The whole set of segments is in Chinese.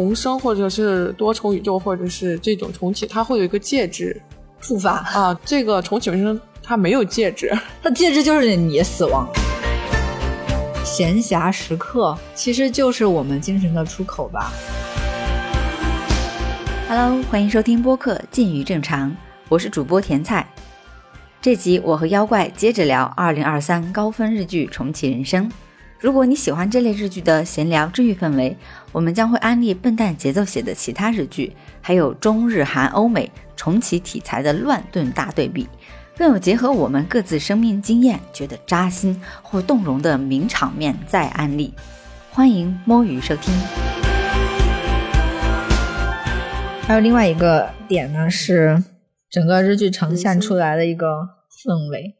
重生或者是多重宇宙或者是这种重启，它会有一个介质触发啊。这个重启人生它没有介质，它介质就是你死亡。闲暇时刻其实就是我们精神的出口吧。Hello，欢迎收听播客《近于正常》，我是主播甜菜。这集我和妖怪接着聊2023高分日剧《重启人生》。如果你喜欢这类日剧的闲聊治愈氛围，我们将会安利笨蛋节奏写的其他日剧，还有中日韩欧美重启题材的乱炖大对比，更有结合我们各自生命经验觉得扎心或动容的名场面再安利。欢迎摸鱼收听。还有另外一个点呢是。整个日剧呈现出来的一个氛围，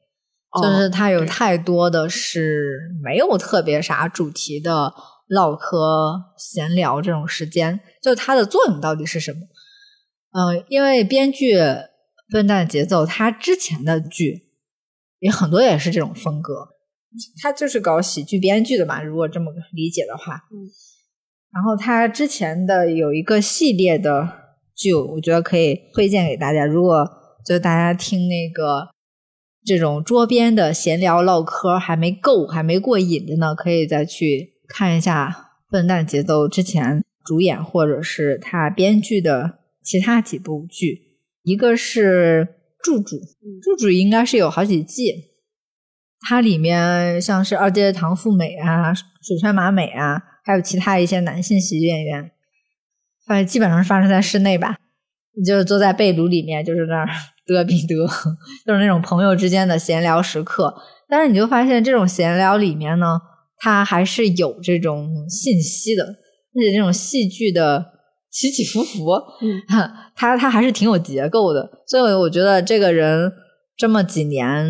就是它有太多的是没有特别啥主题的唠嗑闲聊这种时间，就它的作用到底是什么？嗯，因为编剧笨蛋节奏，他之前的剧也很多也是这种风格，他就是搞喜剧编剧的嘛，如果这么理解的话。嗯，然后他之前的有一个系列的。剧我觉得可以推荐给大家，如果就大家听那个这种桌边的闲聊唠嗑还没够，还没过瘾的呢，可以再去看一下《笨蛋节奏》之前主演或者是他编剧的其他几部剧。一个是《柱柱》，《柱柱》应该是有好几季，它里面像是二阶堂富美啊、水川麻美啊，还有其他一些男性喜剧演员。反正基本上是发生在室内吧，就坐在被炉里面，就是那儿 嘚比嘚，就是那种朋友之间的闲聊时刻。但是你就发现，这种闲聊里面呢，它还是有这种信息的，而且这种戏剧的起起伏伏，嗯，它它还是挺有结构的。所以我觉得这个人这么几年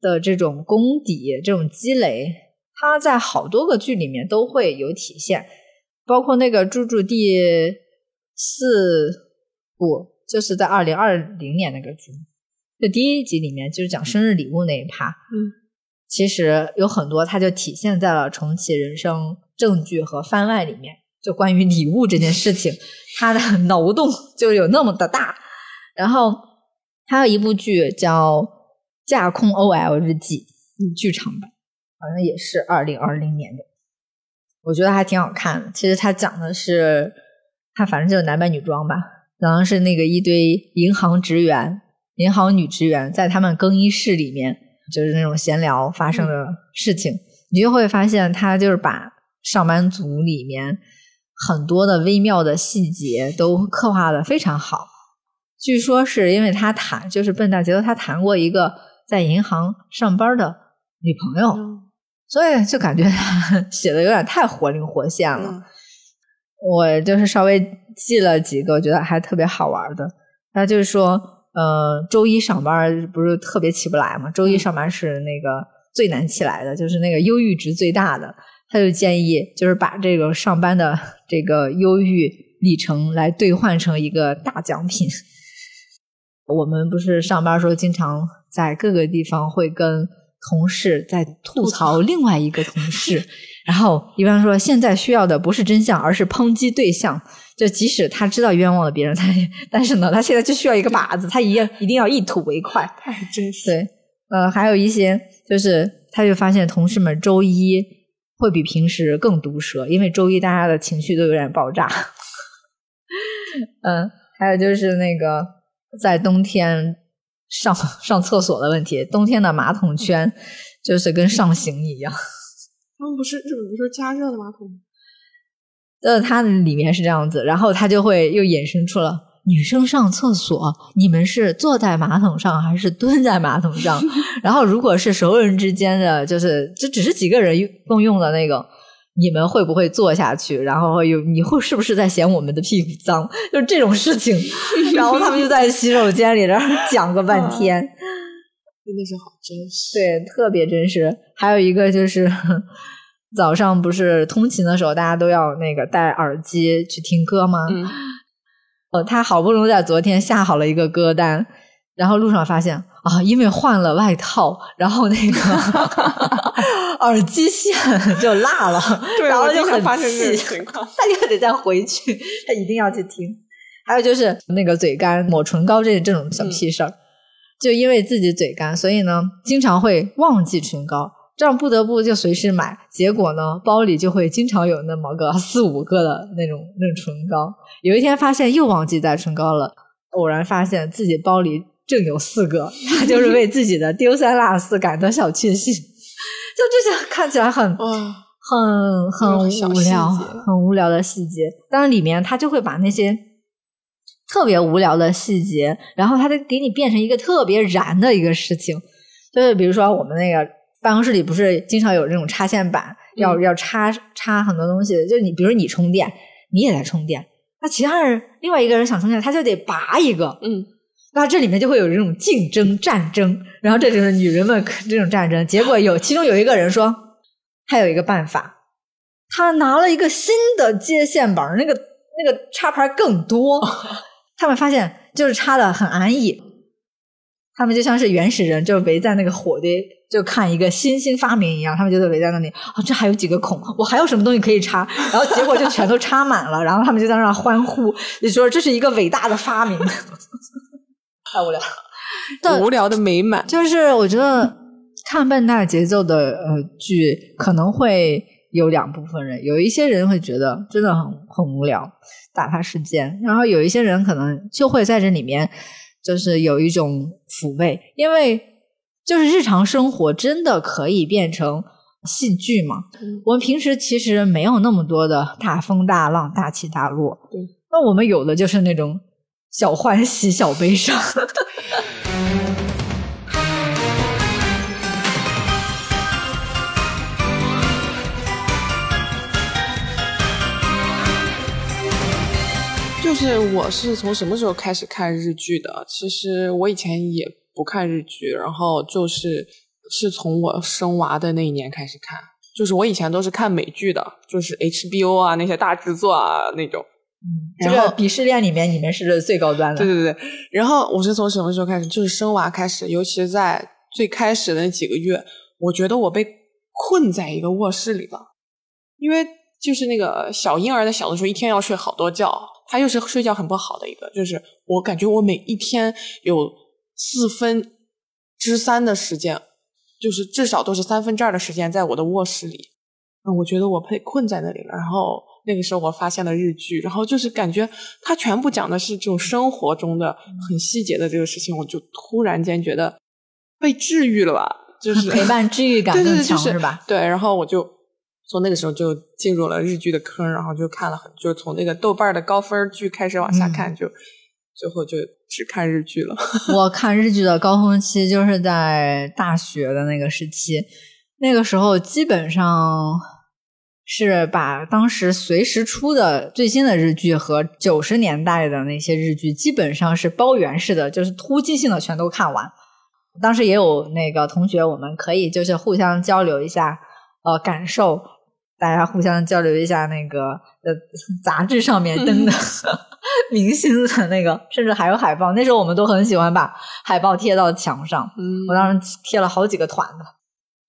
的这种功底、这种积累，他在好多个剧里面都会有体现，包括那个猪猪第。四部就是在二零二零年那个剧，就第一集里面就是讲生日礼物那一趴，嗯，其实有很多，它就体现在了重启人生证据和番外里面，就关于礼物这件事情，它的 脑洞就有那么的大。然后还有一部剧叫《架空 OL 日记》，剧场版好像也是二零二零年的，我觉得还挺好看的。其实它讲的是。他反正就是男扮女装吧，然后是那个一堆银行职员、银行女职员在他们更衣室里面，就是那种闲聊发生的事情，你就会发现他就是把上班族里面很多的微妙的细节都刻画的非常好。据说是因为他谈，就是笨蛋觉得他谈过一个在银行上班的女朋友，所以就感觉他 写的有点太活灵活现了。我就是稍微记了几个，我觉得还特别好玩的。他就是说，呃，周一上班不是特别起不来嘛？周一上班是那个最难起来的，就是那个忧郁值最大的。他就建议，就是把这个上班的这个忧郁里程来兑换成一个大奖品。我们不是上班时候经常在各个地方会跟同事在吐槽另外一个同事。然后一般说，现在需要的不是真相，而是抨击对象。就即使他知道冤枉了别人，他但是呢，他现在就需要一个靶子，他一定一定要一吐为快。太真实。对，呃，还有一些就是，他就发现同事们周一会比平时更毒舌，因为周一大家的情绪都有点爆炸。嗯，还有就是那个在冬天上上厕所的问题，冬天的马桶圈就是跟上刑一样。他们不是日本不是加热的马桶吗？呃，它里面是这样子，然后它就会又衍生出了女生上厕所，你们是坐在马桶上还是蹲在马桶上？然后如果是熟人之间的，就是这只是几个人共用的那个，你们会不会坐下去？然后有你会是不是在嫌我们的屁股脏？就是这种事情，然后他们就在洗手间里然后讲个半天，真的是好真实，对，特别真实。还有一个就是。早上不是通勤的时候，大家都要那个戴耳机去听歌吗？嗯。他好不容易在昨天下好了一个歌单，然后路上发现啊，因为换了外套，然后那个 耳机线就落了，对，然后就很发生这气种情况。他就得再回去，他一定要去听。还有就是那个嘴干、抹唇膏这这种小屁事儿，就因为自己嘴干，所以呢，经常会忘记唇膏，这样不得不就随时买。结果呢，包里就会经常有那么个四五个的那种那种唇膏。有一天发现又忘记带唇膏了，偶然发现自己包里正有四个，他就是为自己的丢三落四感到小确幸。就这些看起来很哇，很很无聊，很无聊的细节。但是，里面他就会把那些特别无聊的细节，然后他就给你变成一个特别燃的一个事情。就是比如说，我们那个办公室里不是经常有这种插线板，要嗯要插插很多东西。就是你，比如你充电，你也在充电，那其他人另外一个人想充电，他就得拔一个。嗯，那这里面就会有这种竞争战争，然后这就是女人们这种战争。结果有其中有一个人说，他有一个办法，他拿了一个新的接线板，那个那个插排更多。他们发现就是插的很安逸，他们就像是原始人，就围在那个火堆，就看一个新兴发明一样，他们就在围在那里。哦，这还有几个孔，我还有什么东西可以插？然后结果就全都插满了，然后他们就在那欢呼，就说这是一个伟大的发明。太无聊了。但无聊的美满。就是我觉得看笨蛋节奏的呃剧，可能会有两部分人，有一些人会觉得真的很很无聊，打发时间，然后有一些人可能就会在这里面就是有一种抚慰，因为就是日常生活真的可以变成戏剧吗。嗯我们平时其实没有那么多的大风大浪、大起大落，对，那我们有的就是那种小欢喜、小悲伤。就是我是从什么时候开始看日剧的？其实我以前也不看日剧，然后就是是从我生娃的那一年开始看。就是我以前都是看美剧的，就是 HBO 啊那些大制作啊那种。这然后个鄙视链里面，你们是最高端的。对对对，然后我是从什么时候开始？就是生娃开始，尤其是在最开始的那几个月，我觉得我被困在一个卧室里了，因为就是那个小婴儿在小的时候一天要睡好多觉，他又是睡觉很不好的一个，就是我感觉我每一天有四分之三的时间，就是至少都是三分之二的时间在我的卧室里，嗯，我觉得我被困在那里了，然后。那个时候我发现了日剧，然后就是感觉它全部讲的是这种生活中的很细节的这个事情，我就突然间觉得被治愈了吧，就是 陪伴治愈感对对对，更强就是吧？对，然后我就从那个时候就进入了日剧的坑，然后就看了很，就从那个豆瓣的高分剧开始往下嗯看，就最后就只看日剧了。我看日剧的高峰期就是在大学的那个时期，那个时候基本上是把当时随时出的最新的日剧和九十年代的那些日剧，基本上是包圆式的，就是突击性的全都看完。当时也有那个同学，我们可以就是互相交流一下呃感受，大家互相交流一下那个呃杂志上面登的 明星的那个，甚至还有海报。那时候我们都很喜欢把海报贴到墙上，嗯我当时贴了好几个团的。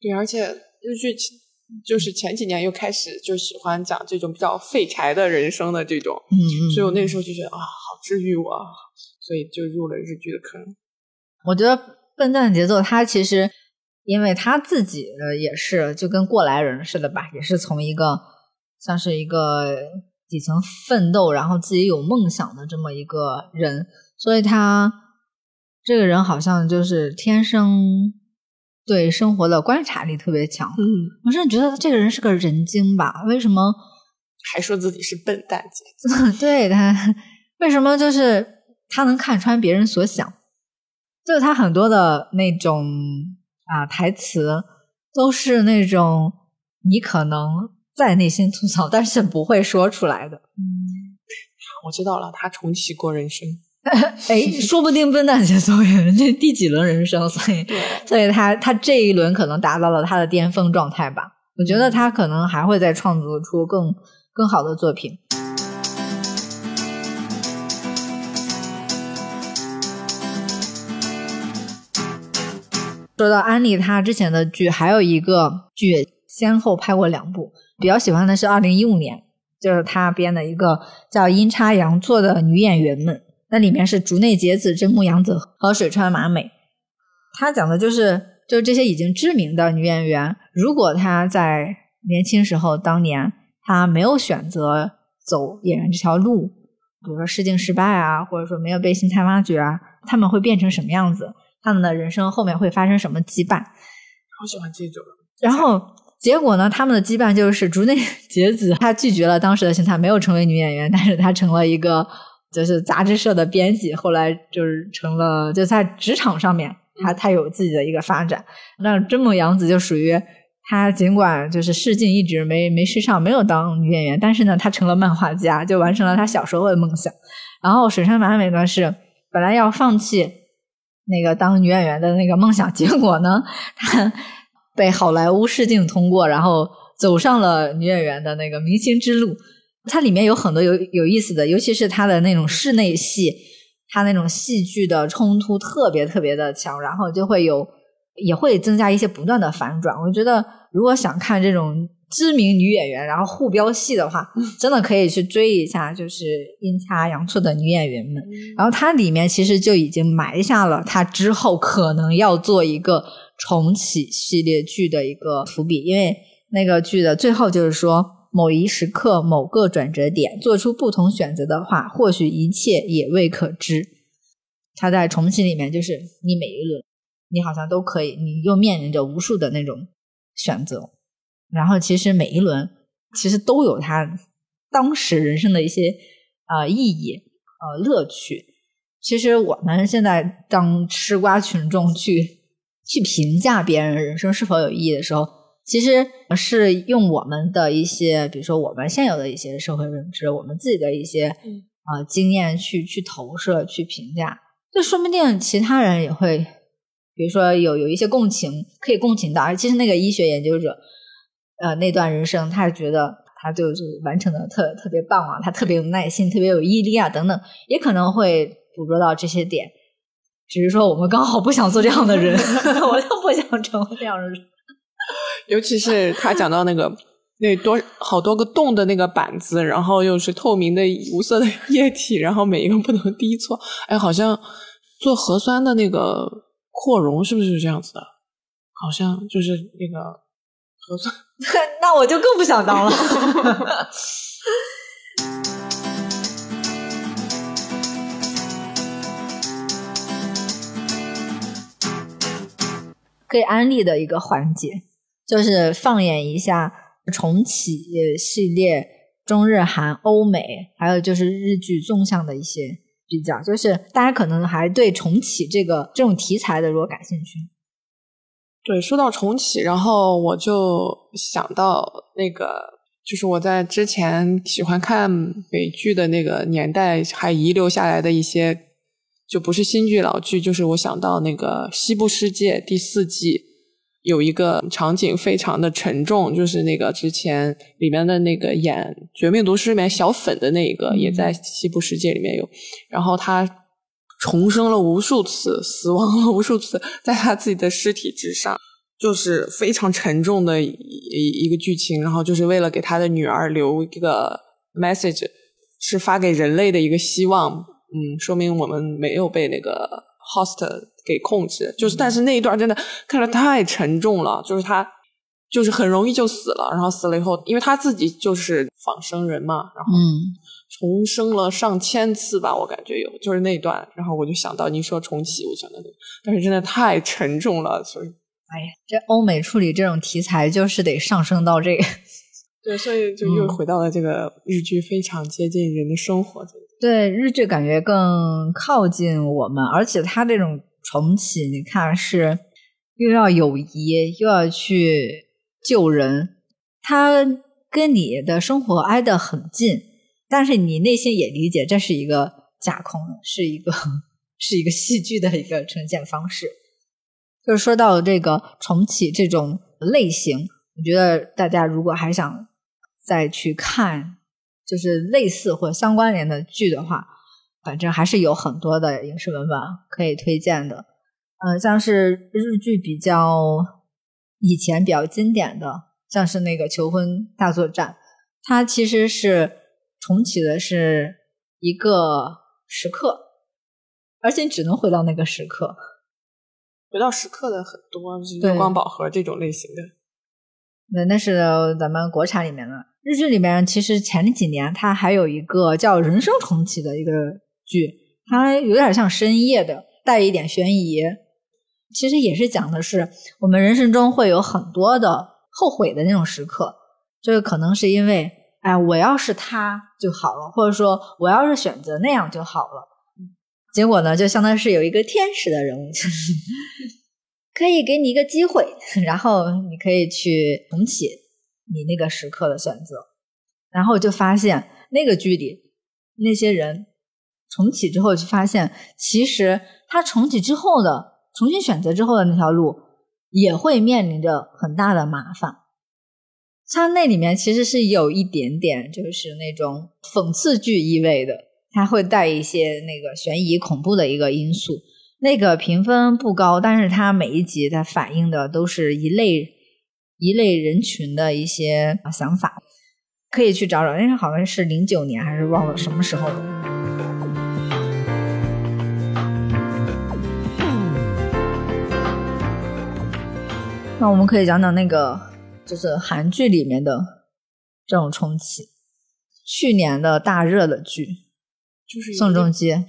对，而且日剧前就是前几年又开始就喜欢讲这种比较废柴的人生的这种，嗯所以我那个时候就觉得啊，好治愈我，啊，所以就入了日剧的坑。我觉得笨蛋节奏，它其实因为他自己呃也是就跟过来人似的吧，也是从一个像是一个底层奋斗，然后自己有梦想的这么一个人，所以他这个人好像就是天生对生活的观察力特别强。嗯，我甚至觉得这个人是个人精吧？为什么？还说自己是笨蛋姐，对他为什么就是他能看穿别人所想？就是他很多的那种啊台词都是那种你可能在内心吐槽，但是不会说出来的。嗯我知道了，他重启过人生。哎，说不定笨蛋节奏也这第几轮人生，所以，所以他他这一轮可能达到了他的巅峰状态吧。我觉得他可能还会再创作出更更好的作品。说到安利，他之前的剧还有一个剧先后拍过两部，比较喜欢的是二零一五年，就是他编的一个叫《阴差阳错》的女演员们，那里面是竹内结子、真木阳子和水川麻美。他讲的就是，就是这些已经知名的女演员，如果她在年轻时候当年她没有选择走演员这条路，比如说试镜失败啊，或者说没有被星探挖掘啊，他们会变成什么样子？他们的人生后面会发生什么羁绊？好喜欢这种。然后结果呢？他们的羁绊就是竹内 结子，她拒绝了当时的星探，没有成为女演员，但是她成了一个就是杂志社的编辑，后来就是成了就在职场上面。她她有自己的一个发展，那真木阳子就属于他，尽管就是试镜一直没没试上，没有当女演员，但是呢，他成了漫画家，就完成了他小时候的梦想。然后水川麻美呢是本来要放弃那个当女演员的那个梦想，结果呢，她 被好莱坞试镜通过，然后走上了女演员的那个明星之路。它里面有很多有有意思的，尤其是它的那种室内戏。它那种戏剧的冲突特别特别的强，然后就会有也会增加一些不断的反转。我觉得如果想看这种知名女演员然后互飙戏的话，真的可以去追一下，就是阴差阳错的女演员们。然后它里面其实就已经埋下了它之后可能要做一个重启系列剧的一个伏笔，因为那个剧的最后就是说。某一时刻，某个转折点，做出不同选择的话，或许一切也未可知。他在重启里面，就是你每一轮，你好像都可以，你又面临着无数的那种选择。然后，其实每一轮其实都有他当时人生的一些呃意义呃乐趣。其实我们现在当吃瓜群众去去评价别人人生是否有意义的时候。其实是用我们的一些，比如说我们现有的一些社会认知，我们自己的一些啊经验去去投射、去评价，就说不定其他人也会，比如说有有一些共情，可以共情到。而其实那个医学研究者，呃，那段人生，他觉得他就是完成的特特别棒啊，他特别有耐心，特别有毅力啊，等等，也可能会捕捉到这些点。只是说我们刚好不想做这样的人，我就不想成为这样的人。尤其是他讲到那个那多好多个洞的那个板子，然后又是透明的无色的液体，然后每一个不能滴错。哎，好像做核酸的那个扩容是不是这样子的？好像就是那个核酸。那我就更不想当了。可以安利的一个环节。就是放眼一下重启系列中日韩欧美，还有就是日剧纵向的一些比较，就是大家可能还对重启这个这种题材的如果感兴趣。对，说到重启，然后我就想到那个，就是我在之前喜欢看美剧的那个年代，还遗留下来的一些，就不是新剧老剧，就是我想到那个《西部世界》第四季。有一个场景非常的沉重，就是那个之前里面的那个演《绝命毒师》里面小粉的那一个，也在西部世界里面有。然后他重生了无数次，死亡了无数次，在他自己的尸体之上，就是非常沉重的一一个剧情。然后就是为了给他的女儿留一个 message，是发给人类的一个希望。嗯，说明我们没有被那个 host。给控制，就是，但是那一段真的看着太沉重了，就是他就是很容易就死了，然后死了以后，因为他自己就是仿生人嘛，然后重生了上千次吧，我感觉有，就是那段，然后我就想到你说重启，我想到那个，但是真的太沉重了，所以，哎呀，这欧美处理这种题材就是得上升到这个，对，所以就又回到了这个日剧非常接近人的生活，对，日剧感觉更靠近我们，而且它这种。重启，你看是又要友谊，又要去救人，他跟你的生活挨得很近，但是你内心也理解这是一个架空，是一个 是一个戏剧的一个呈现方式。就是说到这个重启这种类型，我觉得大家如果还想再去看，就是类似或相关联的剧的话。反正还是有很多的影视文本可以推荐的，呃，像是日剧比较以前比较经典的，像是那个《求婚大作战》，它其实是重启的是一个时刻，而且你只能回到那个时刻。回到时刻的很多，就是对月光宝盒这种类型的。那那是咱们国产里面的日剧里面，其实前几年它还有一个叫《人生重启》的一个剧，它有点像深夜的，带一点悬疑。其实也是讲的是我们人生中会有很多的后悔的那种时刻，这个可能是因为，哎，我要是他就好了，或者说我要是选择那样就好了。结果呢，就相当于是有一个天使的人物，就是 可以给你一个机会，然后你可以去重启你那个时刻的选择，然后就发现那个剧里那些人重启之后，就发现其实他重启之后的重新选择之后的那条路也会面临着很大的麻烦。它那里面其实是有一点点就是那种讽刺剧意味的，它会带一些那个悬疑恐怖的一个因素。那个评分不高，但是它每一集它反映的都是一类一类人群的一些想法，可以去找找。因为好像是零九年还是忘了什么时候的。那我们可以讲讲那个，就是韩剧里面的这种重启。去年的大热的剧，就是宋仲基，嗯，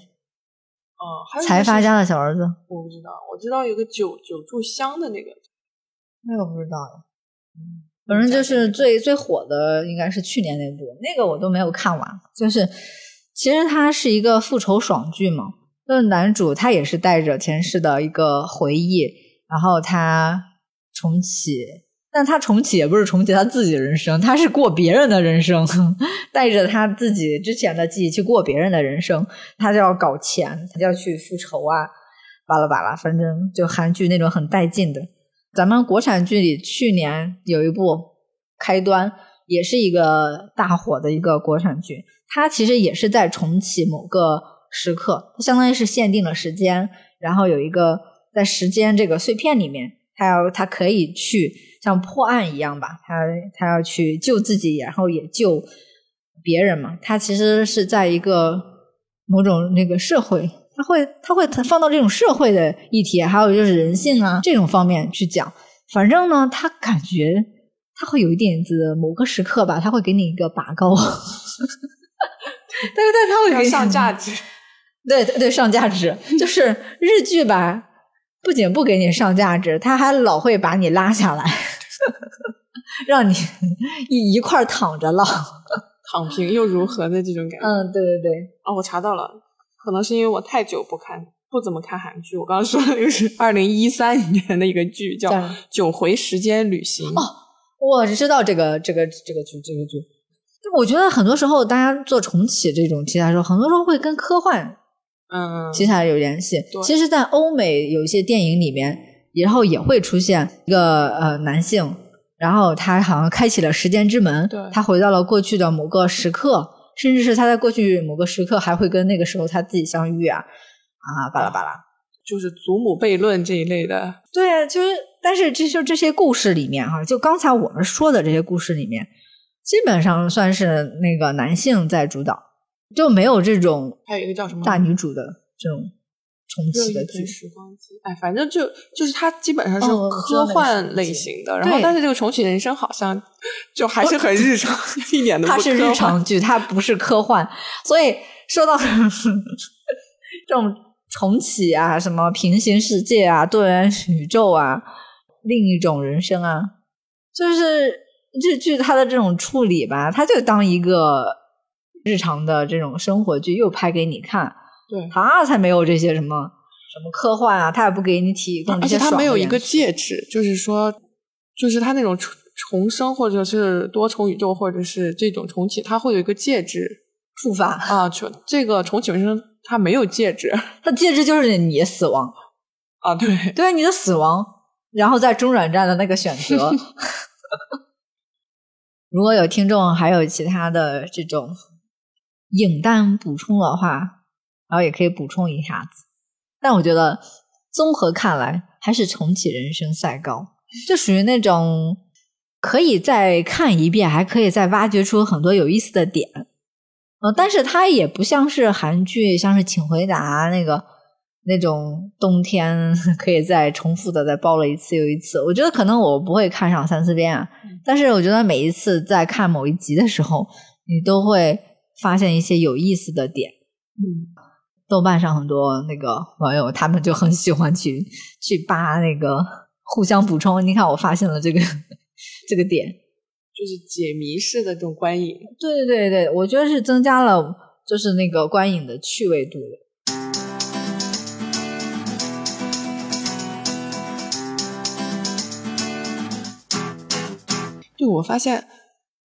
还有财阀家的小儿子，我不知道，我知道有个九九柱香的那个，那个不知道呀。反正就是最最火的应该是去年那部，那个我都没有看完。就是其实它是一个复仇爽剧嘛，那男主他也是带着前世的一个回忆，然后他重启，但他重启也不是重启他自己的人生，他是过别人的人生，带着他自己之前的记忆去过别人的人生，他就要搞钱，他就要去复仇啊，巴拉巴拉，反正就韩剧那种很带劲的。咱们国产剧里去年有一部《开端》，也是一个大火的一个国产剧。它其实也是在重启某个时刻，它相当于是限定了时间，然后有一个在时间这个碎片里面，他要他可以去像破案一样吧，他他要去救自己，然后也救别人嘛。他其实是在一个某种那个社会他会他会放到这种社会的议题，还有就是人性啊这种方面去讲。反正呢，他感觉他会有一点子某个时刻吧，他会给你一个拔高，但是但，他会给你上价值。对对对，上价值就是日剧吧，不仅不给你上价值，他还老会把你拉下来，让你 一一块儿躺着唠。躺平又如何的这种感觉。嗯，对对对，哦，我查到了，可能是因为我太久不看，不怎么看韩剧。我刚刚说的就是二零一三年的一个剧，叫叫《九回时间旅行》。哦我知道这个这个这个剧这个剧。我觉得很多时候大家做重启这种题材的时候，很多时候会跟科幻嗯，题材有联系。其实，在欧美有一些电影里面，然后也会出现一个呃男性，然后他好像开启了时间之门对，他回到了过去的某个时刻，甚至是他在过去某个时刻还会跟那个时候他自己相遇啊啊巴拉巴拉。就是祖母悖论这一类的。对啊，就是但是这就这些故事里面哈、就刚才我们说的这些故事里面，基本上算是那个男性在主导，就没有这种还有一个叫什么大女主的这种重启的剧。时光机，哎，反正就就是它基本上是科幻类型的，然后但是这个重启人生好像就还是很日常，一点都不它是日常剧，它不是科幻。所以说到 这种重启啊，什么平行世界啊、多元宇宙啊、另一种人生啊，就是日剧它的这种处理吧，它就当一个日常的这种生活剧又拍给你看，对，他才没有这些什么什么科幻啊，他也不给你提供这而且他没有一个的元素介质，就是说，就是他那种重重生或者是多重宇宙或者是这种重启，他会有一个戒指。触发，啊，就这个重启人生它没有戒指。它戒指就是你死亡。啊，对，对你的死亡，然后在中转站的那个选择。如果有听众还有其他的这种影弹补充的话，然后也可以补充一下子。但我觉得综合看来，还是重启人生赛高，就属于那种可以再看一遍，还可以再挖掘出很多有意思的点。呃，但是它也不像是韩剧，像是《请回答》那个那种冬天 可以再重复的再包了一次又一次。我觉得可能我不会看上三四遍啊，但是我觉得每一次在看某一集的时候，你都会发现一些有意思的点。嗯，豆瓣上很多那个网友，他们就很喜欢去去扒那个互相补充。你看，我发现了这个 这个点，就是解谜式的这种观影。对对对对，我觉得是增加了就是那个观影的趣味度的。就我发现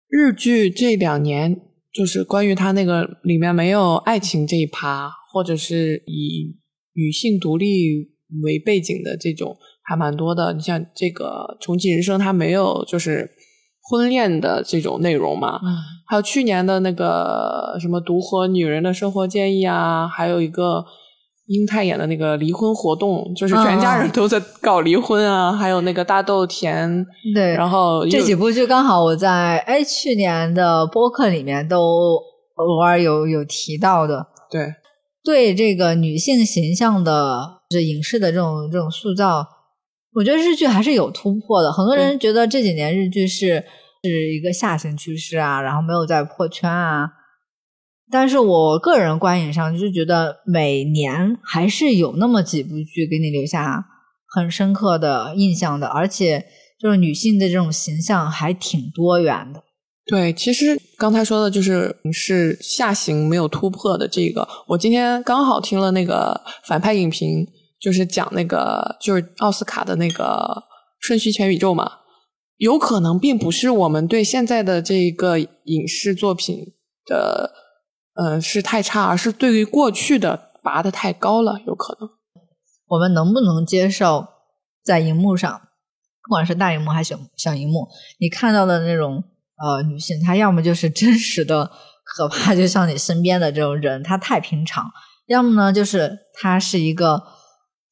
日剧这两年，就是关于它那个里面没有爱情这一趴，或者是以女性独立为背景的这种还蛮多的。你像这个《重启人生》，它没有就是婚恋的这种内容嘛。嗯还有去年的那个什么《独活女人的生活建议》啊，还有一个英泰演的那个离婚活动，就是全家人都在搞离婚啊。还有那个大豆田，对，然后这几部剧刚好我在哎去年的播客里面都偶尔有有提到的，对对这个女性形象的就是影视的这种这种塑造，我觉得日剧还是有突破的。很多人觉得这几年日剧是是一个下行趋势啊，然后没有在破圈啊。但是我个人观影上就觉得每年还是有那么几部剧给你留下很深刻的印象的，而且就是女性的这种形象还挺多元的。对，其实刚才说的就是是下行没有突破的这个。我今天刚好听了那个反派影评，就是讲那个就是奥斯卡的那个瞬息全宇宙嘛，有可能并不是我们对现在的这个影视作品的呃是太差，而是对于过去的拔的太高了，有可能。我们能不能接受在荧幕上，不管是大荧幕还是小小荧幕，你看到的那种呃女性，她要么就是真实的可怕，就像你身边的这种人，她太平常；要么呢，就是她是一个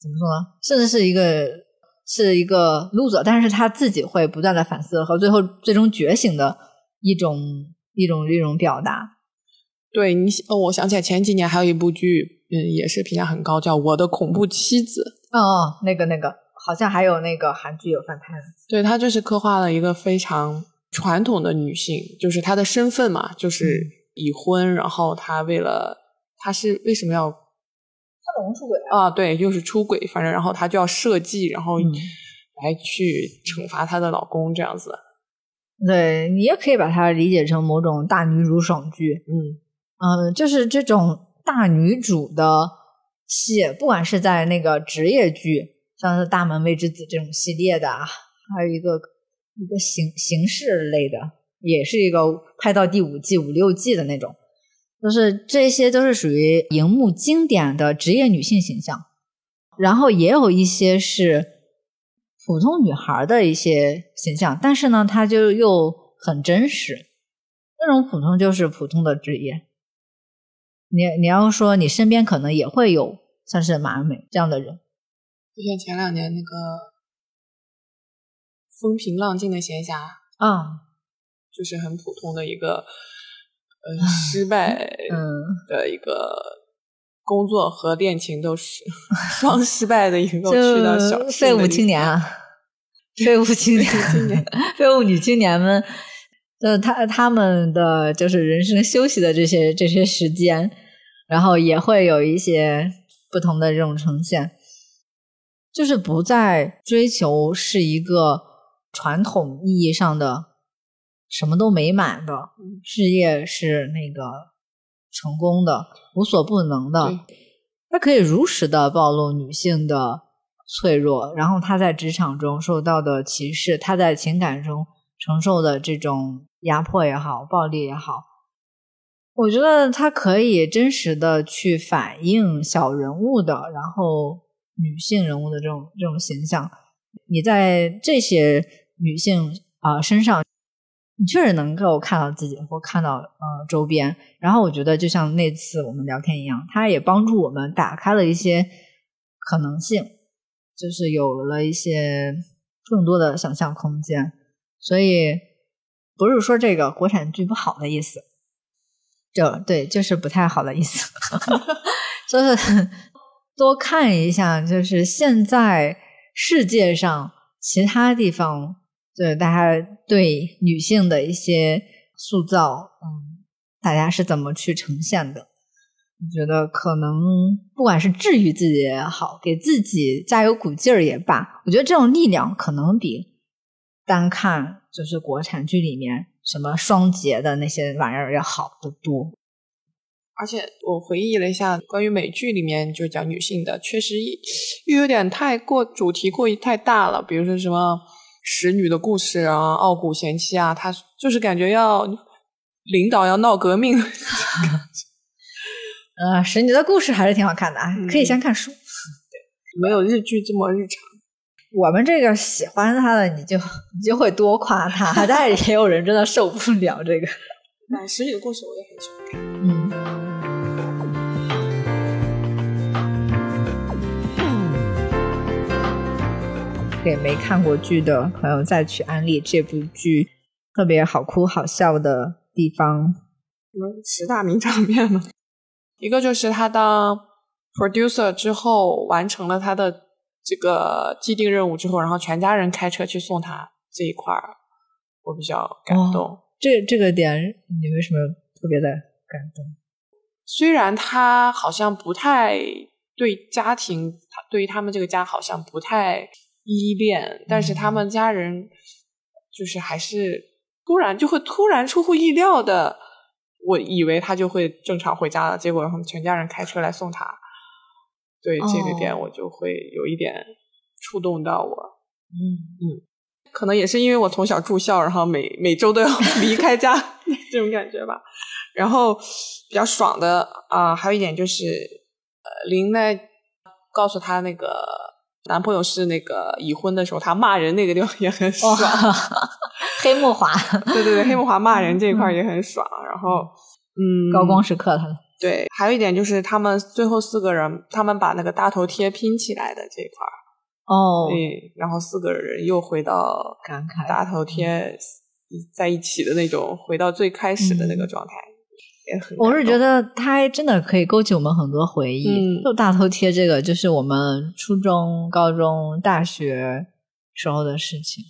怎么说呢，甚至是一个是一个 loser，但是她自己会不断的反思和最后最终觉醒的一种一种一种表达。对你，哦，我想起来前几年还有一部剧，嗯，也是评价很高，叫《我的恐怖妻子》。哦哦，那个那个，好像还有那个韩剧有翻拍的。对，它就是刻画了一个非常传统的女性，就是她的身份嘛，就是已婚，然后她为了她是为什么要她老公出轨啊？啊？对，又是出轨，反正然后她就要设计，然后嗯来去惩罚她的老公这样子。对你也可以把它理解成某种大女主爽剧。嗯，嗯，就是这种大女主的戏，不管是在那个职业剧，像是《大门未知子》这种系列的啊，还有一个一个形形式类的，也是一个拍到第五季、五六季的那种，就是这些都是属于荧幕经典的职业女性形象。然后也有一些是普通女孩的一些形象，但是呢，她就又很真实。那种普通就是普通的职业。你你要说你身边可能也会有像是马美这样的人，就像前两年那个风平浪静的闲暇，啊，就是很普通的一个呃失败嗯，的一个工作和恋情都是 双失败的一个去到小就废物青年啊，废物青年，废物女青年们，就是他他们的就是人生休息的这些这些时间，然后也会有一些不同的这种呈现，就是不再追求是一个传统意义上的什么都美满的事业是那个成功的无所不能的对，它可以如实的暴露女性的脆弱，然后她在职场中受到的歧视，她在情感中承受的这种压迫也好，暴力也好，我觉得他可以真实的去反映小人物的，然后女性人物的这种这种形象。你在这些女性啊、身上，你确实能够看到自己或看到呃周边。然后我觉得，就像那次我们聊天一样，它也帮助我们打开了一些可能性。就是有了一些更多的想象空间。所以不是说这个国产剧不好的意思，就对，就是不太好的意思，就是 多看一下，就是现在世界上其他地方，就是大家对女性的一些塑造，嗯，大家是怎么去呈现的？我觉得可能不管是治愈自己也好，给自己加油鼓劲儿也罢，我觉得这种力量可能比单看就是国产剧里面什么双节的那些玩意儿要好得多。而且我回忆了一下，关于美剧里面就是讲女性的，确实又有点太过主题过于太大了。比如说什么使女的故事啊，傲骨贤妻啊，她就是感觉要领导要闹革命。呃，使女的故事还是挺好看的啊，可以先看书。对，没有日剧这么日常。我们这个喜欢他的，你就你就会多夸他，但也有人真的受不了这个。那使女的故事我也很喜欢看。嗯。给没看过剧的朋友再去安利这部剧，特别好哭好笑的地方。什么十大名场面呢？一个就是他当 producer 之后，完成了他的这个既定任务之后，然后全家人开车去送他这一块儿，我比较感动。这这个点你为什么特别的感动？虽然他好像不太对家庭，对于他们这个家好像不太依恋，但是他们家人就是还是突然就会突然出乎意料的。我以为他就会正常回家了，结果他们全家人开车来送他。对这个点，我就会有一点触动到我。嗯嗯，可能也是因为我从小住校，然后每每周都要 离开家 这种感觉吧。然后比较爽的啊，还有一点就是，呃，林奈告诉他那个男朋友是那个已婚的时候，他骂人那个地方也很爽。黑木华，对对对，黑木华骂人这一块也很爽。然后，嗯，高光时刻他对，还有一点就是他们最后四个人，他们把那个大头贴拼起来的这一块哦，对，然后四个人又回到感慨大头贴在一起的那种，回到最开始的那个状态。我是觉得他真的可以勾起我们很多回忆。就大头贴这个，就是我们初中、高中、大学时候的事情。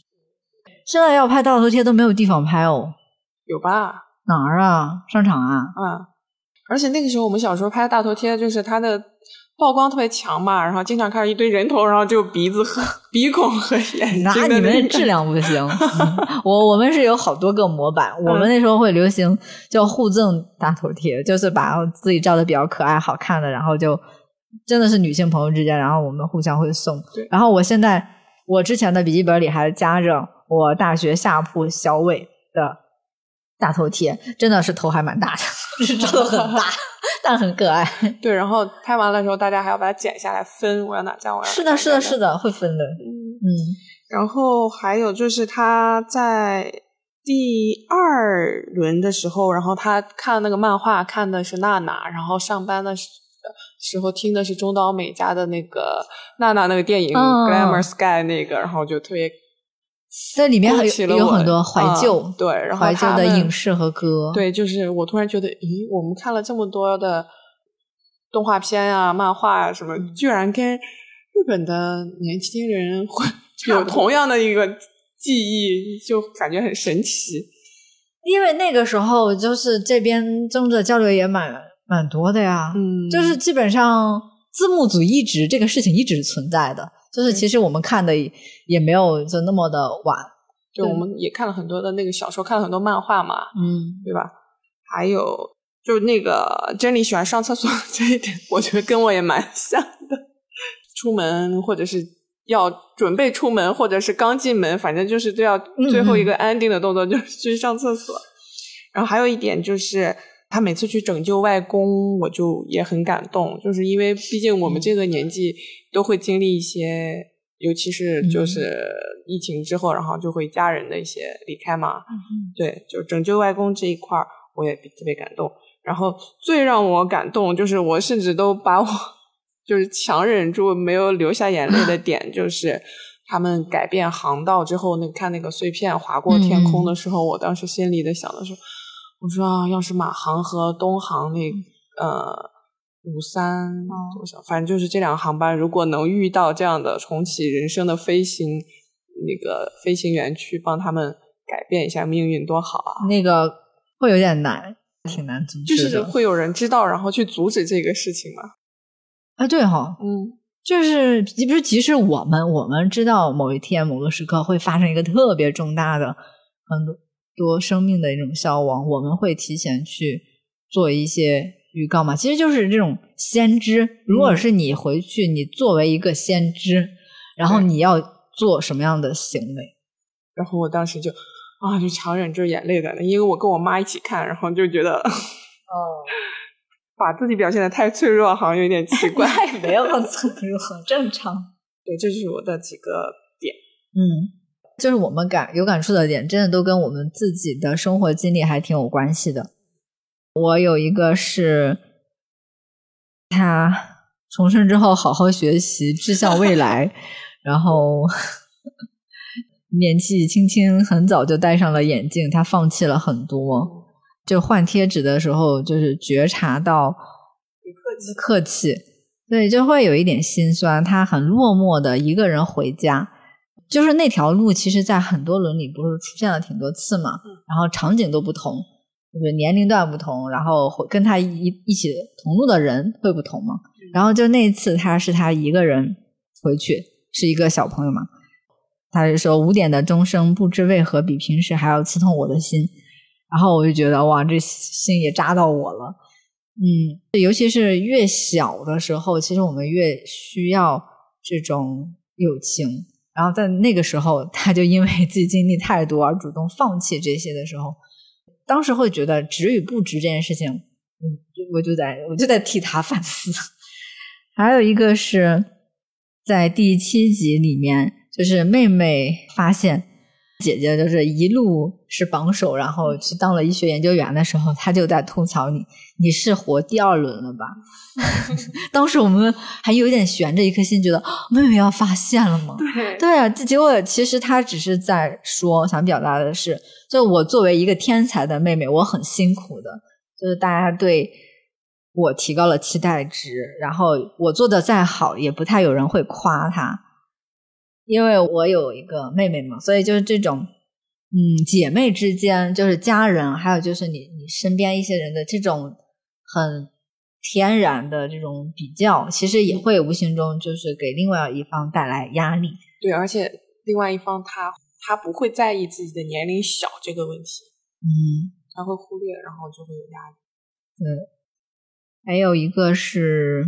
现在要拍大头贴都没有地方拍哦，有吧？哪儿啊？商场啊？啊，而且那个时候我们小时候拍大头贴，就是它的曝光特别强嘛，然后经常看到一堆人头，然后就鼻子和鼻孔和眼睛。那你们质量不行，我我们是有好多个模板，我们那时候会流行叫互赠大头贴，就是把自己照的比较可爱好看的，然后就真的是女性朋友之间，然后我们互相会送。然后我现在我之前的笔记本里还夹着。我大学下铺小伟的大头贴，真的是头还蛮大的，是真的很大，但很可爱。对，然后拍完了之后，大家还要把它剪下来分，我要哪张我要。是的，是的，是的，会分的。嗯嗯。然后还有就是他在第二轮的时候，然后他看那个漫画，看的是娜娜，然后上班的时时候听的是中岛美嘉的那个娜娜那个电影《Glamour Sky》那个，然后就特别。在里面还有有很多怀旧，对，然后怀旧的影视和歌，对，就是我突然觉得，咦，我们看了这么多的动画片啊、漫画啊什么，居然跟日本的年轻人会 有同样的一个记忆，就感觉很神奇。因为那个时候，就是这边中的交流也蛮蛮多的呀，嗯，就是基本上字幕组一直这个事情一直存在的。就是其实我们看的也没有就那么的晚，就我们也看了很多的那个小说，看了很多漫画嘛，嗯，对吧？还有就那个珍妮喜欢上厕所这一点，我觉得跟我也蛮像的。出门或者是要准备出门，或者是刚进门，反正就是都要最后一个安定的动作就是去上厕所。然后还有一点就是，他每次去拯救外公，我就也很感动，就是因为毕竟我们这个年纪。都会经历一些，尤其是就是疫情之后，然后就会家人的一些离开嘛。对，就拯救外公这一块儿，我也特别感动。然后最让我感动就是，我甚至都把我就是强忍住没有流下眼泪的 点，就是他们改变航道之后，那看那个碎片划过天空的时候，我当时心里的想的是，我说啊，要是马航和东航那呃五三多少，反正就是这两个航班，如果能遇到这样的重启人生的飞行那个飞行员去帮他们改变一下命运，多好啊！那个会有点难，挺难阻止的。就是会有人知道，然后去阻止这个事情吗。啊，对哈，嗯，就是你不是即使我们我们知道某一天某个时刻会发生一个特别重大的很多多生命的一种消亡，我们会提前去做一些预告嘛？其实就是这种先知。如果是你回去，你作为一个先知，然后你要做什么样的行为？然后我当时就啊，就强忍着眼泪在那，因为我跟我妈一起看，然后就觉得哦，把自己表现的太脆弱，好像有点奇怪。没有很脆弱，很正常。对，这就是我的几个点。嗯，就是我们感有感触的点，真的都跟我们自己的生活经历还挺有关系的。我有一个是，他重生之后好好学习，志向未来，然后年纪轻轻很早就戴上了眼镜，他放弃了很多。就换贴纸的时候，就是觉察到客气客气，对，就会有一点心酸。他很落寞的一个人回家，就是那条路，其实，在很多轮里不是出现了挺多次嘛，然后场景都不同，就是年龄段不同，然后会跟他一一起同路的人会不同嘛。然后就那一次，他是他一个人回去，是一个小朋友嘛，他就说五点的钟声，不知为何比平时还要刺痛我的心。然后我就觉得哇，这心也扎到我了。嗯，尤其是越小的时候，其实我们越需要这种友情。然后在那个时候，他就因为自己经历太多而主动放弃这些的时候，当时会觉得值与不值这件事情，嗯，我就在我就在替他 反思。还有一个是在第七集里面，就是妹妹发现。姐姐就是一路是榜首，然后去当了医学研究员的时候，她就在吐槽你，你是活第二轮了吧？当时我们还有点悬着一颗心，觉得妹妹要发现了吗？对对啊，这结果其实她只是在说，想表达的是，就我作为一个天才的妹妹，我很辛苦的，就是大家对我提高了期待值，然后我做的再好，也不太有人会夸她。因为我有一个妹妹嘛，所以就是这种，嗯，姐妹之间，就是家人，还有就是你你身边一些人的这种很天然的这种比较，其实也会无形中就是给另外一方带来压力。对，而且另外一方他他不会在意自己的年龄小这个问题，嗯，他会忽略，然后就会有压力。对。还有一个是，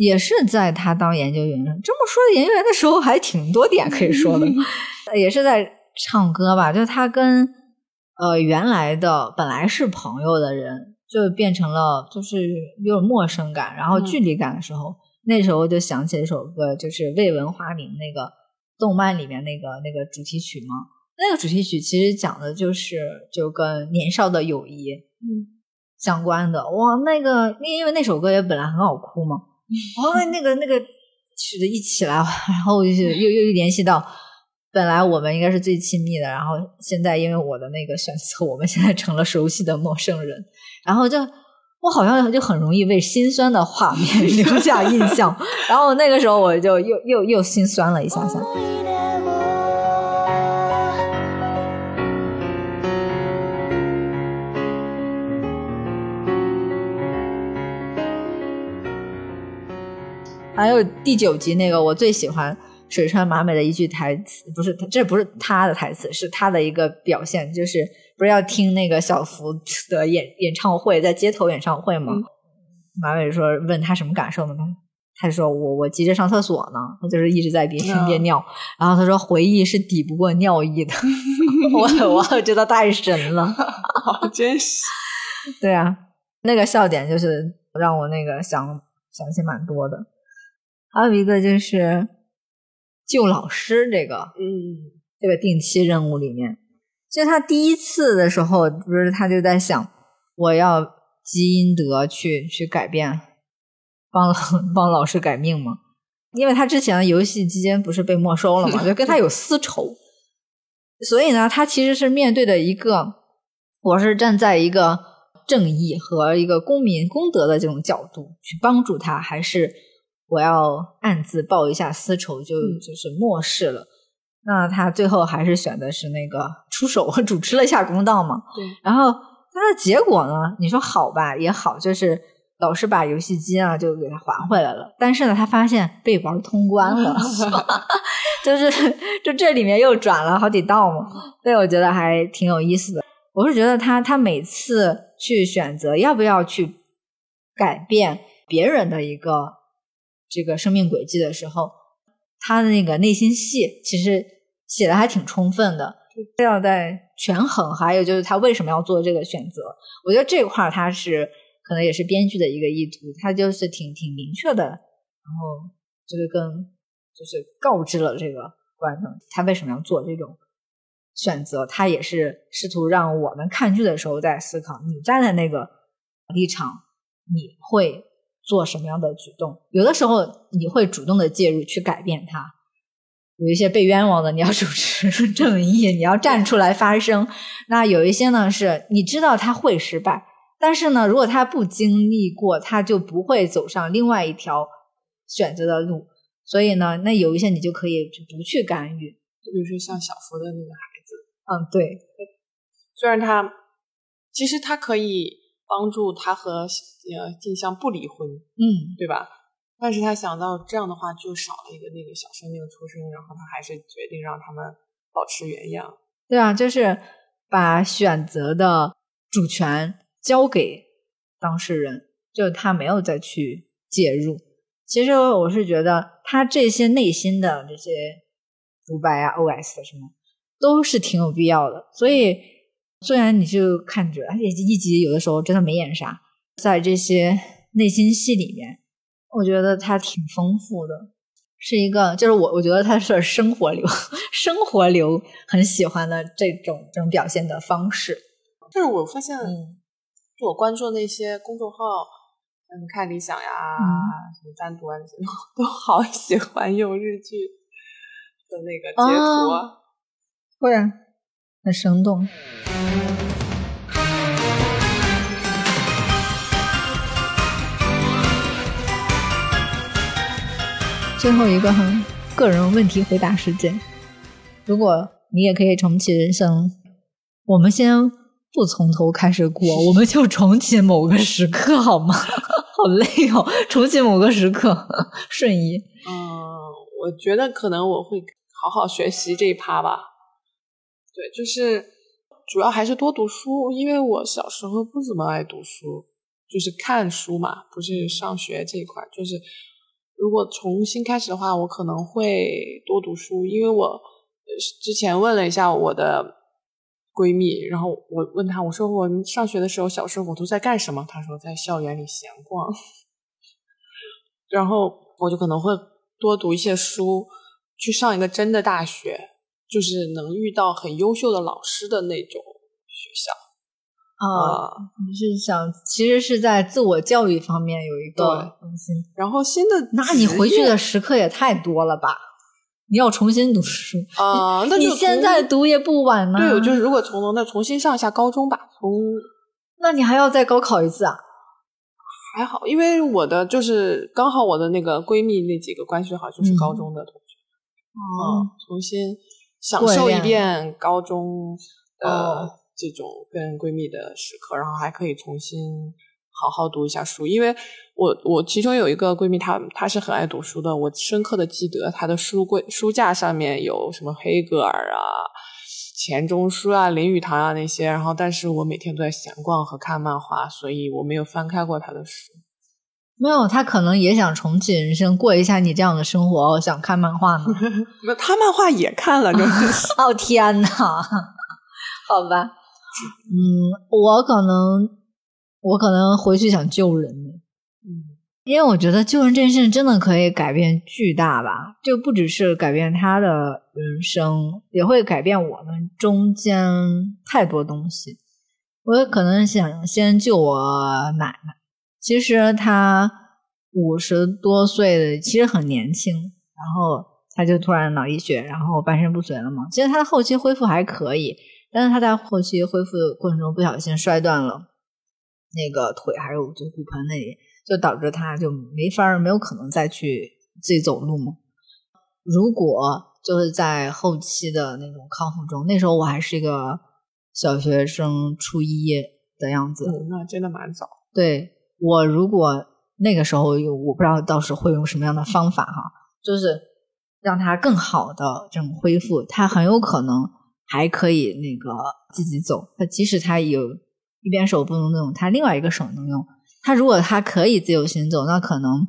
也是在他当研究员，这么说研究员的时候还挺多点可以说的，也是在唱歌吧，就他跟呃原来的本来是朋友的人，就变成了就是有点陌生感，然后距离感的时候，那时候就想起一首歌，就是《未闻花名》那个动漫里面那个那个主题曲嘛。那个主题曲其实讲的就是就跟年少的友谊，嗯，相关的。哇，那个因为那首歌也本来很好哭嘛，哇，那个那个曲子一起来，然后就是 又又又联系到。本来我们应该是最亲密的，然后现在因为我的那个选择，我们现在成了熟悉的陌生人，然后就我好像就很容易为心酸的画面 留下印象，然后那个时候我就又又又心酸了一下下。还有第九集那个我最喜欢。水川麻美的一句台词，不是，这不是他的台词，是他的一个表现，就是不是要听那个小福的演演唱会，在街头演唱会吗？嗯、马美说问他什么感受呢？他他说我我急着上厕所呢，他就是一直在边听边尿，然后他说回忆是抵不过尿意的，我我觉得太神了，好真实，对啊，那个笑点就是让我那个想想起蛮多的，还有一个就是。救老师这个，嗯，这个定期任务里面，就他第一次的时候，不是他就在想，我要积阴德去去改变帮帮老师改命嘛，因为他之前的游戏基金不是被没收了嘛，就跟他有私仇，所以呢，他其实是面对的一个，我是站在一个正义和一个公民公德的这种角度去帮助他，还是我要暗自报一下私仇，就就是漠视了。那他最后还是选的是那个出手主持了一下公道嘛？对。然后他的结果呢？你说好吧，也好，就是老师把游戏机啊就给他还回来了。但是呢，他发现被玩通关了，就是就这里面又转了好几道嘛。所以我觉得还挺有意思的。我是觉得他他每次去选择要不要去改变别人的一个这个生命轨迹的时候。他的那个内心戏其实写的还挺充分的，要在权衡，还有就是他为什么要做这个选择。我觉得这块儿他是可能也是编剧的一个意图，他就是挺挺明确的，然后就是跟就是告知了这个观众他为什么要做这种选择。他也是试图让我们看剧的时候在思考，你站在那个立场，你会。做什么样的举动？有的时候你会主动的介入去改变他。有一些被冤枉的，你要主持正义，你要站出来发声。那有一些呢，是你知道他会失败，但是呢，如果他不经历过，他就不会走上另外一条选择的路。所以呢，那有一些你就可以就不去干预。就比如说像小福的那个孩子，嗯，对，虽然他其实他可以。帮助他和呃静香不离婚，嗯，对吧？但是他想到这样的话，就少了一个那个小生命出生，然后他还是决定让他们保持原样。对啊，就是把选择的主权交给当事人，就他没有再去介入。其实我是觉得他这些内心的这些独白啊、OS 什么，都是挺有必要的。所以。虽然你就看着，而且一集有的时候真的没演啥，在这些内心戏里面，我觉得他挺丰富的，是一个就是我我觉得他是生活流，生活流很喜欢的这种这种表现的方式。就是我发现，就我关注那些公众号，嗯，看理想呀，什么单独啊，这些都好喜欢用日剧的那个截图，啊会啊，很生动。最后一个很个人问题回答时间，如果你也可以重启人生，我们先不从头开始过，我们就重启某个时刻好吗？好累哦，重启某个时刻，瞬移。嗯，我觉得可能我会好好学习这一趴吧。对，就是主要还是多读书，因为我小时候不怎么爱读书，就是看书嘛，不是上学这一块，就是。如果重新开始的话，我可能会多读书，因为我之前问了一下我的闺蜜，然后我问她，我说我上学的时候，小时候我都在干什么？她说在校园里闲逛，然后我就可能会多读一些书，去上一个真的大学，就是能遇到很优秀的老师的那种学校。啊，你是想其实是在自我教育方面有一个更新，然后新的，那你回去的时刻也太多了吧？你要重新读书啊？那你现在读也不晚呢。对，我就是如果从头那重新上一下高中吧，从那你还要再高考一次啊？还好，因为我的就是刚好我的那个闺蜜那几个关系好，就是高中的同学，哦，重新享受一遍高中的。这种跟闺蜜的时刻，然后还可以重新好好读一下书，因为我我其中有一个闺蜜，她她是很爱读书的，我深刻的记得她的书柜书架上面有什么黑格尔啊、钱钟书啊、林语堂啊那些，然后但是我每天都在闲逛和看漫画，所以我没有翻开过她的书。没有，他可能也想重启人生，过一下你这样的生活，想看漫画呢。那他漫画也看了，就 是。哦天呐，好吧。嗯，我可能，我可能回去想救人呢。嗯，因为我觉得救人这件事真的可以改变巨大吧，就不只是改变他的人生，也会改变我们中间太多东西。我可能想先救我奶奶，其实他五十多岁的，其实很年轻，然后他就突然脑溢血，然后半身不遂了嘛。其实他的后期恢复还可以，但是他在后期恢复的过程中不小心摔断了那个腿，还有就骨盆那里，就导致他就没法没有可能再去自己走路嘛。如果就是在后期的那种康复中，那时候我还是一个小学生初一的样子，那真的蛮早。对我如果那个时候有，我不知道到时会用什么样的方法哈，就是让他更好的这种恢复，他很有可能还可以那个自己走。他即使他有一边手不能用，他另外一个手能用。他如果他可以自由行走，那可能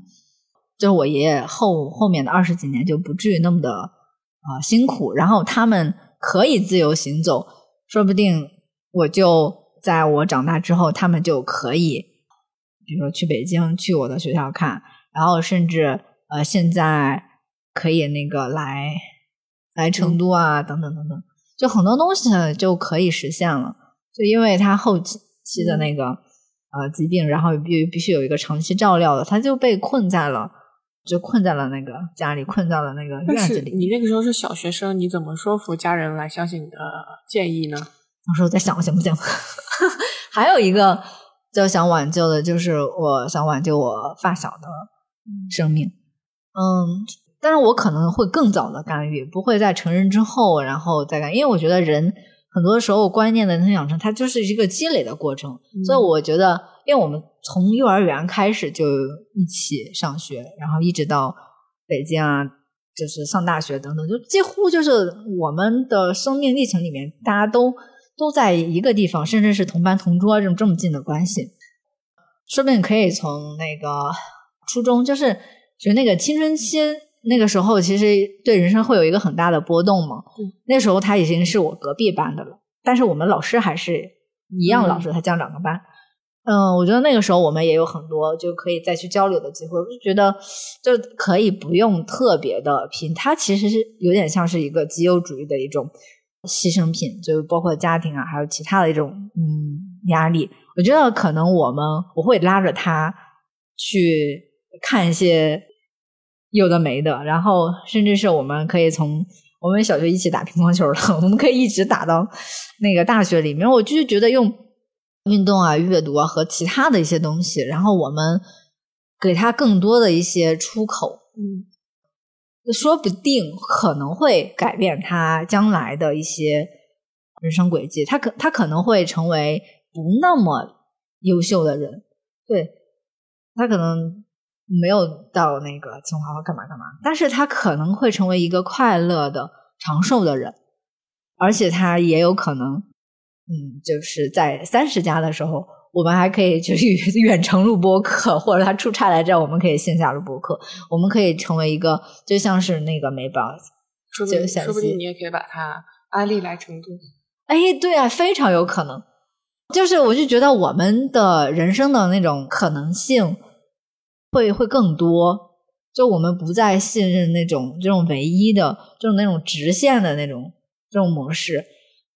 就是我爷爷后后面的二十几年就不至于那么的啊辛苦。然后他们可以自由行走，说不定我就在我长大之后，他们就可以。比如说去北京去我的学校看，然后甚至呃现在可以那个来来成都啊等等等等，就很多东西就可以实现了。就因为他后期的那个呃疾病，然后必必须有一个长期照料的，他就被困在了就困在了那个家里，困在了那个院子里。你那个时候是小学生，你怎么说服家人来相信你的建议呢？到时候再想行不行？还有一个。就想挽救的，就是我想挽救我发小的生命，嗯，但是我可能会更早的干预，不会在成人之后然后再干，因为我觉得人很多时候观念的养成，它就是一个积累的过程，所以我觉得，因为我们从幼儿园开始就一起上学，然后一直到北京啊，就是上大学等等，就几乎就是我们的生命历程里面，大家都。都在一个地方，甚至是同班同桌这种这么近的关系，说不定可以从那个初中，就是就那个青春期那个时候，其实对人生会有一个很大的波动嘛。那时候他已经是我隔壁班的了，但是我们老师还是一样，老师他降两个班。嗯，我觉得那个时候我们也有很多就可以再去交流的机会。我就觉得就可以不用特别的拼，它其实是有点像是一个极右主义的一种。牺牲品，就包括家庭啊，还有其他的一种嗯压力。我觉得可能我们我会拉着他去看一些有的没的，然后甚至是我们可以从我们小学一起打乒乓球的，我们可以一直打到那个大学里面。我就是觉得用运动啊、阅读啊和其他的一些东西，然后我们给他更多的一些出口，嗯。说不定可能会改变他将来的一些人生轨迹，他可他可能会成为不那么优秀的人，对他可能没有到那个清华或干嘛干嘛，但是他可能会成为一个快乐的长寿的人，而且他也有可能，嗯，就是在三十加的时候。我们还可以就是 远程录播课，或者他出差来这儿，我们可以线下录播课。我们可以成为一个，就像是那个美宝，说不定说不定你也可以把他安利来成都。哎，对啊，非常有可能。就是我就觉得我们的人生的那种可能性会会更多，就我们不再信任那种这种唯一的这种那种直线的那种这种模式。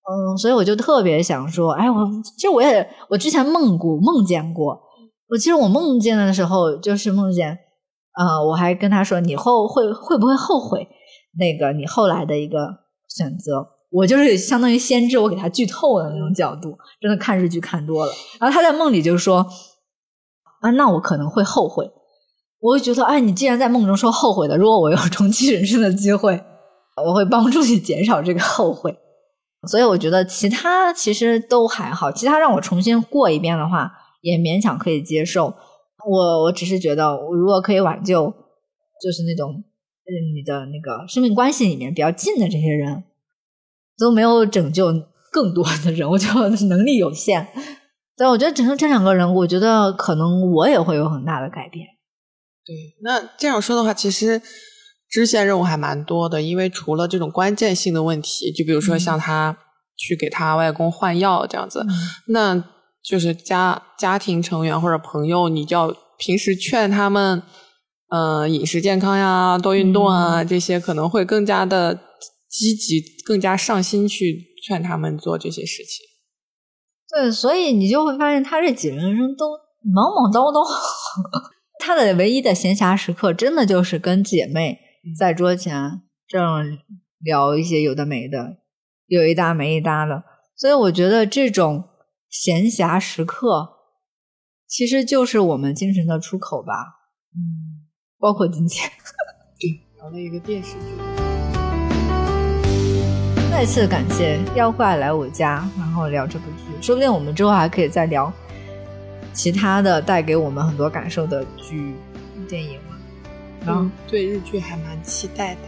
嗯，所以我就特别想说，哎，我其实我也我之前梦过梦见过，我其实我梦见的时候就是梦见，呃，我还跟他说，你后会会不会后悔那个你后来的一个选择？我就是相当于先知，我给他剧透的那种角度，真的看日剧看多了。然后他在梦里就说，啊，那我可能会后悔。我会觉得，哎，你既然在梦中说后悔的，如果我有 重启人生的机会，我会帮助你减少这个后悔。所以我觉得其他其实都还好，其他让我重新过一遍的话也勉强可以接受。我我只是觉得，如果可以挽救，就是那种嗯你的那个生命关系里面比较近的这些人，都没有拯救更多的人，我觉得能力有限。但我觉得整个这两个人，我觉得可能我也会有很大的改变。对，那这样说的话，其实。支线任务还蛮多的，因为除了这种关键性的问题，就比如说像他去给他外公换药这样子，那就是家家庭成员或者朋友，你就要平时劝他们，嗯，饮食健康呀，多运动啊，这些可能会更加的积极，更加上心去劝他们做这些事情。对，所以你就会发现他这几个人都忙忙叨叨。他的唯一的闲暇时刻，真的就是跟姐妹在桌前这样聊一些有的没的，有一搭没一搭的。所以我觉得这种闲暇时刻，其实就是我们精神的出口吧。嗯，包括今天。对，聊了一个电视剧。再次感谢妖怪来我家，然后聊这部剧，说不定我们之后还可以再聊。其他的带给我们很多感受的剧、电影嘛，然后对日剧还蛮期待的。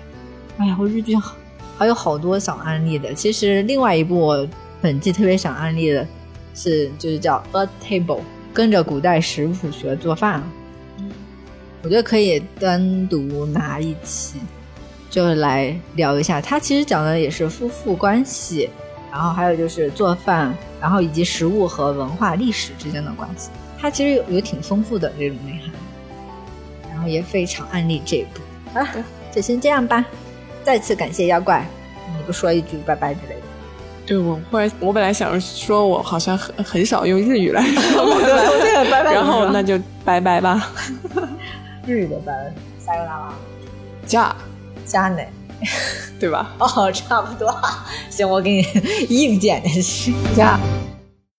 哎呀，我日剧好还有好多想安利的。其实另外一部我本季特别想安利的是，就是叫《A Table》，跟着古代食谱学做饭。嗯，我觉得可以单独拿一期，就来聊一下。它其实讲的也是夫妇关系。然后还有就是做饭，然后以及食物和文化历史之间的关系，它其实有有挺丰富的这种内涵，然后也非常安利这一部。好了，就先这样吧。再次感谢妖怪，你不说一句拜拜之类的？对我忽然，我本来想说我好像很很少用日语来 说拜拜，然后那就拜拜吧。日语的拜拜，撒由那拉，加加呢？对吧？哦，差不多。行，我给你硬件的是加。